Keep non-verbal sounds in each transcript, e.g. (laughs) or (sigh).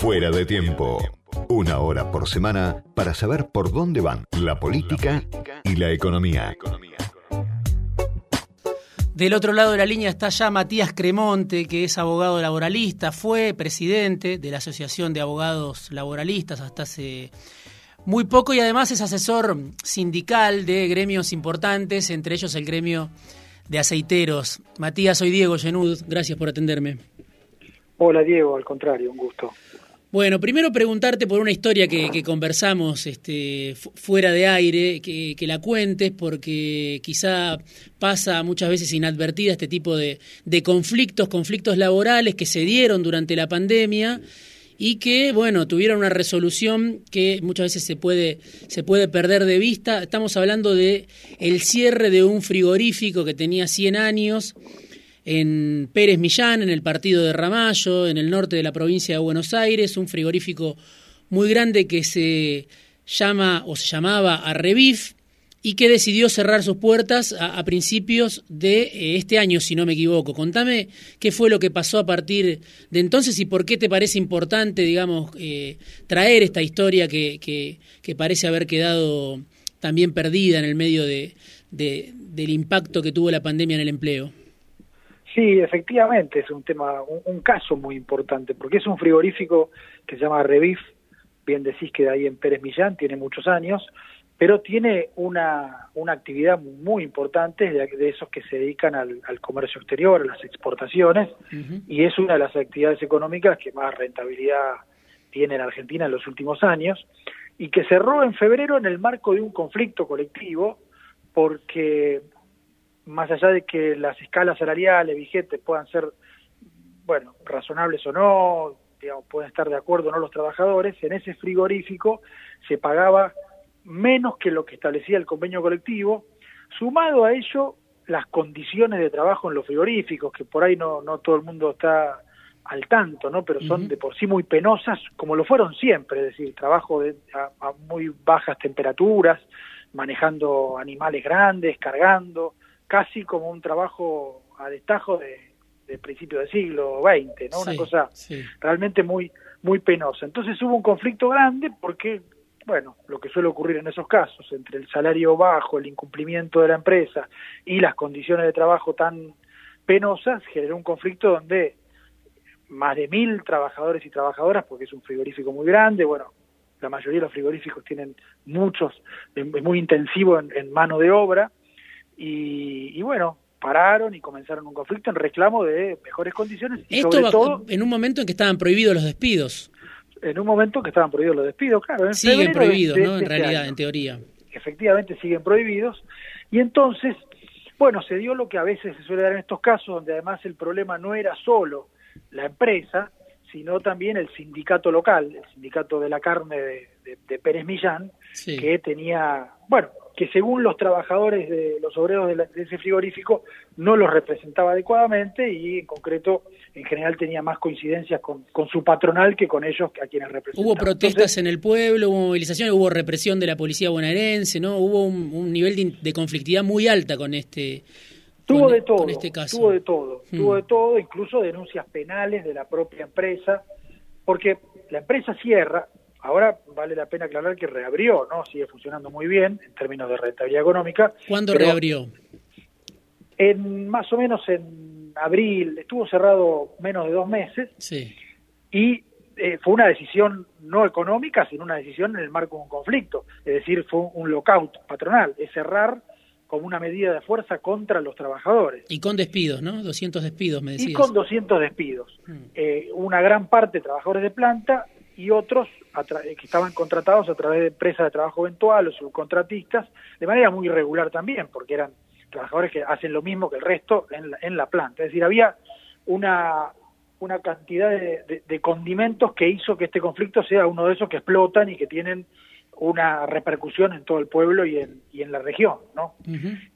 Fuera de tiempo. Una hora por semana para saber por dónde van la política y la economía. Del otro lado de la línea está ya Matías Cremonte, que es abogado laboralista, fue presidente de la Asociación de Abogados Laboralistas hasta hace muy poco y además es asesor sindical de gremios importantes, entre ellos el gremio de aceiteros. Matías, soy Diego Genud, gracias por atenderme. Hola Diego, al contrario, un gusto. Bueno, primero preguntarte por una historia que, conversamos este, fuera de aire, que, la cuentes, porque quizá pasa muchas veces inadvertida este tipo de, de, conflictos, conflictos laborales que se dieron durante la pandemia y que, bueno, tuvieron una resolución que muchas veces se puede, se puede perder de vista. Estamos hablando de el cierre de un frigorífico que tenía 100 años en Pérez Millán, en el partido de Ramallo, en el norte de la provincia de Buenos Aires, un frigorífico muy grande que se llama o se llamaba Arrevif y que decidió cerrar sus puertas a, principios de eh, este año, si no me equivoco. Contame qué fue lo que pasó a partir de entonces y por qué te parece importante, digamos, eh, traer esta historia que, que, parece haber quedado también perdida en el medio de, del impacto que tuvo la pandemia en el empleo. Sí, efectivamente, es un tema, un, caso muy importante, porque es un frigorífico que se llama Revif, bien decís que de ahí en Pérez Millán, tiene muchos años, pero tiene una, una actividad muy importante de, esos que se dedican al, comercio exterior, a las exportaciones, y es una de las actividades económicas que más rentabilidad tiene en Argentina en los últimos años, y que cerró en febrero en el marco de un conflicto colectivo, porque más allá de que las escalas salariales vigentes puedan ser, bueno, razonables o no, digamos, pueden estar de acuerdo o no los trabajadores, en ese frigorífico se pagaba menos que lo que establecía el convenio colectivo, sumado a ello las condiciones de trabajo en los frigoríficos, que por ahí no, no todo el mundo está al tanto, ¿no? Pero son de por sí muy penosas, como lo fueron siempre, es decir, trabajo de, a muy bajas temperaturas, manejando animales grandes, cargando, casi como un trabajo a destajo de, de principio del siglo XX, ¿no? Una cosa realmente muy muy penosa. Entonces hubo un conflicto grande porque, bueno, lo que suele ocurrir en esos casos, entre el salario bajo, el incumplimiento de la empresa y las condiciones de trabajo tan penosas, generó un conflicto donde más de mil trabajadores y trabajadoras, porque es un frigorífico muy grande, bueno, la mayoría de los frigoríficos tienen muchos, es muy intensivo en mano de obra, y, bueno, pararon y comenzaron un conflicto en reclamo de mejores condiciones. Y Esto todo, en un momento en que estaban prohibidos los despidos. En un momento en que estaban prohibidos los despidos, claro. siguen prohibidos, ¿no? En este realidad, en teoría. Efectivamente, siguen prohibidos. Y entonces, bueno, se dio lo que a veces se suele dar en estos casos, donde además el problema no era solo la empresa, sino también el sindicato local, el sindicato de la carne de, Pérez Millán, que tenía, bueno, que según los trabajadores de los obreros de, ese frigorífico no los representaba adecuadamente y en concreto en general tenía más coincidencias con, su patronal que con ellos a quienes representaba. Hubo protestas en el pueblo, hubo movilizaciones, hubo represión de la policía bonaerense, ¿no? Hubo un, nivel de, conflictividad muy alta con este Tuvo de todo, este caso. tuvo de todo, hmm. tuvo de todo, incluso denuncias penales de la propia empresa, porque la empresa cierra, Ahora vale la pena aclarar que reabrió, ¿no? Sigue funcionando muy bien en términos de rentabilidad económica. ¿Cuándo reabrió? En más o menos en abril, estuvo cerrado menos de dos meses. Sí. Y eh, fue una decisión no económica, sino una decisión en el marco de un conflicto. Es decir, fue un lockout patronal, es cerrar como una medida de fuerza contra los trabajadores. Y con despidos, ¿no? 200 despidos, me decías. Y con 200 despidos. Mm. Eh, una gran parte de trabajadores de planta y otros que estaban contratados a través de empresas de trabajo eventual o subcontratistas, de manera muy irregular también, porque eran trabajadores que hacen lo mismo que el resto en la, en la planta. Es decir, había una, una cantidad de, condimentos que hizo que este conflicto sea uno de esos que explotan y que tienen una repercusión en todo el pueblo y en, y en la región, ¿no?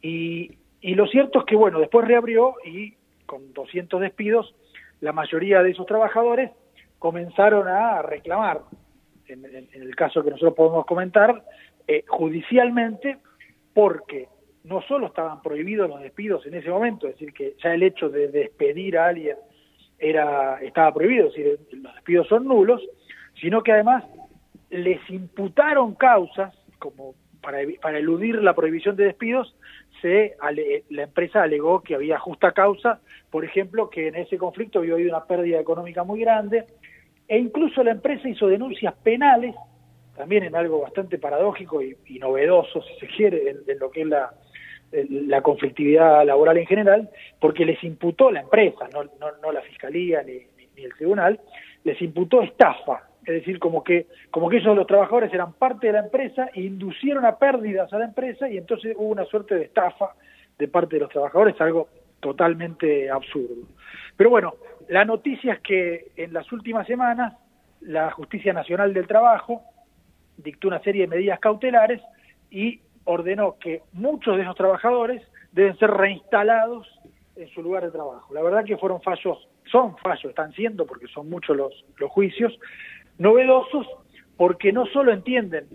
y, y lo cierto es que, bueno, después reabrió y con 200 despidos, la mayoría de esos trabajadores comenzaron a reclamar, en, el caso que nosotros podemos comentar, eh, judicialmente, porque no solo estaban prohibidos los despidos en ese momento, es decir, que ya el hecho de despedir a alguien era estaba prohibido, es decir, los despidos son nulos, sino que además les imputaron causas, como para, para eludir la prohibición de despidos, se, la empresa alegó que había justa causa, por ejemplo, que en ese conflicto había habido una pérdida económica muy grande, e incluso la empresa hizo denuncias penales, también en algo bastante paradójico y, novedoso, si se quiere, en, lo que es la, conflictividad laboral en general, porque les imputó la empresa, no, no, la fiscalía ni, ni, el tribunal, les imputó estafa, es decir, como que, como que ellos los trabajadores eran parte de la empresa e inducieron a pérdidas a la empresa y entonces hubo una suerte de estafa de parte de los trabajadores, algo totalmente absurdo. Pero bueno, la noticia es que en las últimas semanas la Justicia Nacional del Trabajo dictó una serie de medidas cautelares y ordenó que muchos de esos trabajadores deben ser reinstalados en su lugar de trabajo. La verdad que fueron fallos, son fallos, están siendo, porque son muchos los, los juicios, novedosos porque no solo entienden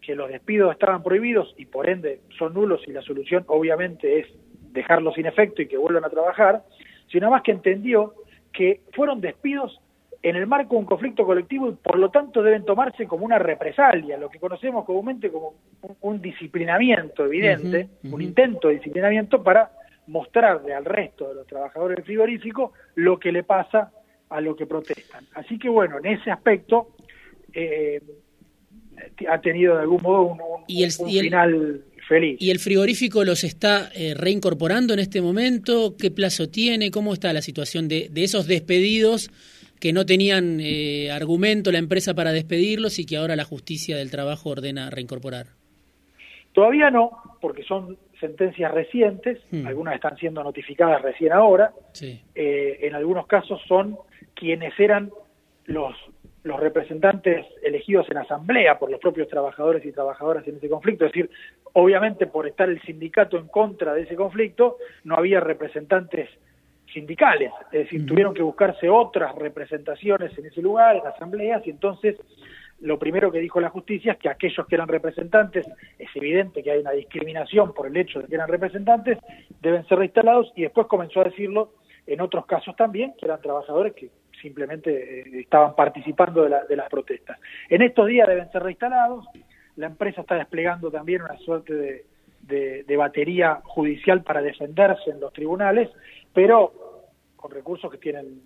que los despidos estaban prohibidos y por ende son nulos y la solución obviamente es dejarlos sin efecto y que vuelvan a trabajar, sino más que entendió que fueron despidos en el marco de un conflicto colectivo y por lo tanto deben tomarse como una represalia, lo que conocemos comúnmente como un, disciplinamiento evidente, un intento de disciplinamiento para mostrarle al resto de los trabajadores del frigorífico lo que le pasa a lo que protestan. Así que bueno, en ese aspecto eh, ha tenido de algún modo un, final feliz. ¿Y el frigorífico los está eh, reincorporando en este momento? ¿Qué plazo tiene? ¿Cómo está la situación de, esos despedidos que no tenían eh, argumento la empresa para despedirlos y que ahora la justicia del trabajo ordena reincorporar? Todavía no, porque son sentencias recientes, hmm. algunas están siendo notificadas recién ahora, en algunos casos son quienes eran los, los representantes elegidos en asamblea por los propios trabajadores y trabajadoras en ese conflicto. Es decir, obviamente por estar el sindicato en contra de ese conflicto, no había representantes sindicales, es decir, tuvieron que buscarse otras representaciones en ese lugar, en asambleas, y entonces lo primero que dijo la justicia es que aquellos que eran representantes, es evidente que hay una discriminación por el hecho de que eran representantes, deben ser reinstalados, y después comenzó a decirlo en otros casos también, que eran trabajadores que simplemente eh, estaban participando de, de, las protestas. En estos días deben ser reinstalados, la empresa está desplegando también una suerte de, de, batería judicial para defenderse en los tribunales, pero con recursos que tienen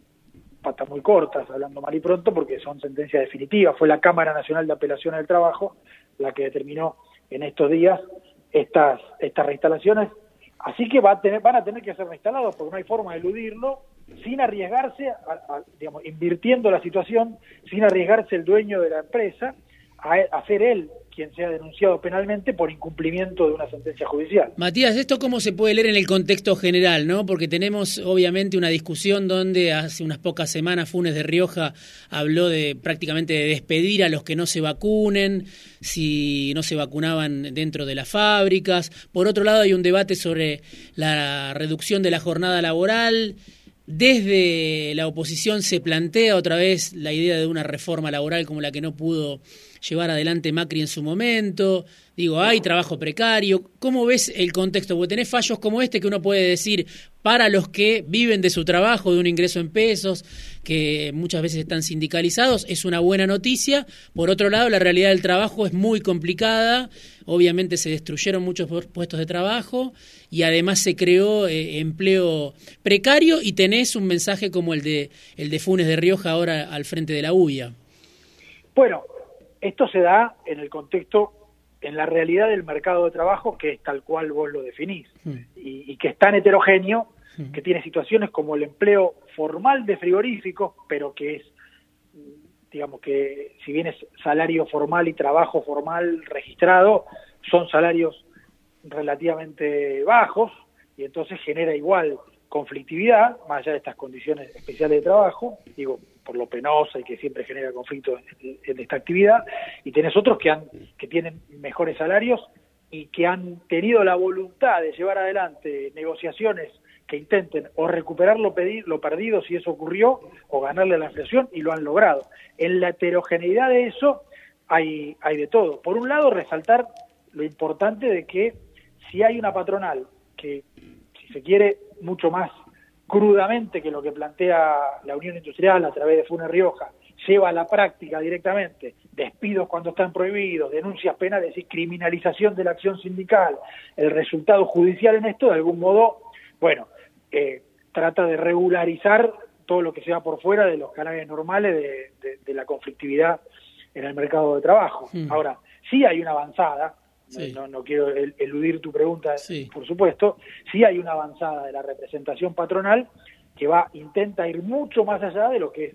patas muy cortas, hablando mal y pronto, porque son sentencias definitivas. Fue la Cámara Nacional de Apelación del Trabajo la que determinó en estos días estas, estas reinstalaciones Así que va a tener, van a tener que ser reinstalados porque no hay forma de eludirlo sin arriesgarse, digamos, invirtiendo la situación, sin arriesgarse el dueño de la empresa a, a ser él quien sea denunciado penalmente por incumplimiento de una sentencia judicial. Matías, ¿esto cómo se puede leer en el contexto general? no Porque tenemos obviamente una discusión donde hace unas pocas semanas Funes de Rioja habló de prácticamente de despedir a los que no se vacunen, si no se vacunaban dentro de las fábricas. Por otro lado, hay un debate sobre la reducción de la jornada laboral. Desde la oposición se plantea otra vez la idea de una reforma laboral como la que no pudo llevar adelante Macri en su momento. Digo, hay trabajo precario. ¿Cómo ves el contexto? Porque tenés fallos como este que uno puede decir para los que viven de su trabajo, de un ingreso en pesos, que muchas veces están sindicalizados, es una buena noticia. Por otro lado, la realidad del trabajo es muy complicada. Obviamente se destruyeron muchos puestos de trabajo y además se creó eh, empleo precario y tenés un mensaje como el de el de Funes de Rioja ahora al frente de la UIA. Bueno, esto se da en el contexto, en la realidad del mercado de trabajo, que es tal cual vos lo definís, y, que es tan heterogéneo, que tiene situaciones como el empleo formal de frigoríficos, pero que es, digamos que si bien es salario formal y trabajo formal registrado, son salarios relativamente bajos, y entonces genera igual conflictividad, más allá de estas condiciones especiales de trabajo, digo, por lo penosa y que siempre genera conflicto en, esta actividad, y tenés otros que, han, que tienen mejores salarios y que han tenido la voluntad de llevar adelante negociaciones que intenten o recuperar lo, lo perdido si eso ocurrió o ganarle la inflación y lo han logrado. En la heterogeneidad de eso hay, hay de todo. Por un lado, resaltar lo importante de que si hay una patronal que, si se quiere, mucho más crudamente que lo que plantea la Unión Industrial a través de Funes Rioja lleva a la práctica directamente despidos cuando están prohibidos, denuncias penales y criminalización de la acción sindical, el resultado judicial en esto, de algún modo, bueno, eh, trata de regularizar todo lo que sea por fuera de los canales normales de, la conflictividad en el mercado de trabajo. Ahora, sí hay una avanzada, no, quiero eludir tu pregunta, por supuesto, sí hay una avanzada de la representación patronal que va intenta ir mucho más allá de lo que es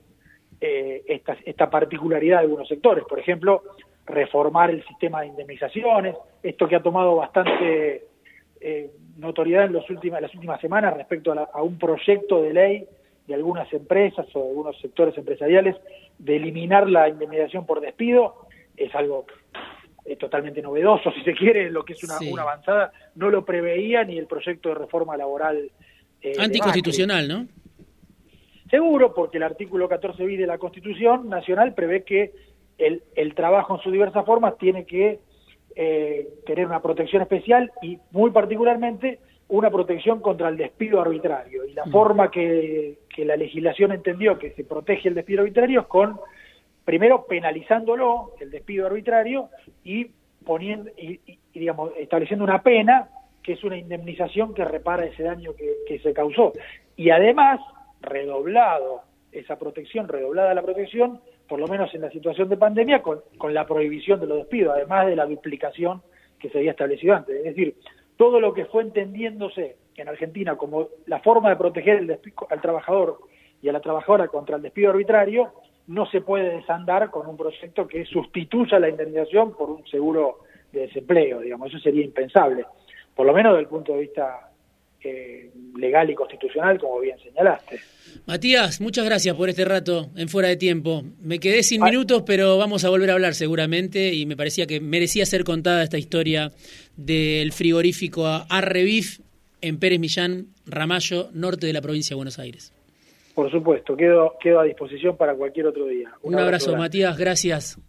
eh, esta, esta particularidad de algunos sectores. Por ejemplo, reformar el sistema de indemnizaciones, esto que ha tomado bastante eh, notoriedad en, los las últimas semanas respecto a, un proyecto de ley de algunas empresas o de algunos sectores empresariales de eliminar la indemnización por despido, es algo totalmente novedoso, (laughs) si se quiere, lo que es una, una, avanzada, no lo preveía ni el proyecto de reforma laboral. Eh, Anticonstitucional, ¿no? Seguro, porque el artículo 14 bis de la Constitución Nacional prevé que el, el trabajo en sus diversas formas tiene que eh, tener una protección especial y muy particularmente una protección contra el despido arbitrario. Y la mm. forma que, que la legislación entendió que se protege el despido arbitrario es con primero penalizándolo, el despido arbitrario, y poniendo, y, digamos, estableciendo una pena, que es una indemnización que repara ese daño que, se causó. Y además, redoblado esa protección, redoblada la protección, por lo menos en la situación de pandemia, con, con la prohibición de los despidos, además de la duplicación que se había establecido antes. Es decir, todo lo que fue entendiéndose en Argentina como la forma de proteger el al trabajador y a la trabajadora contra el despido arbitrario, no se puede desandar con un proyecto que sustituya la indemnización por un seguro de desempleo, digamos, eso sería impensable, por lo menos desde el punto de vista eh, legal y constitucional, como bien señalaste. Matías, muchas gracias por este rato en Fuera de Tiempo. Me quedé sin minutos, pero vamos a volver a hablar seguramente y me parecía que merecía ser contada esta historia del frigorífico Arrevif en Pérez Millán, Ramallo, norte de la provincia de Buenos Aires. Por supuesto, quedo, quedo a disposición para cualquier otro día. Un, abrazo, Matías, gracias.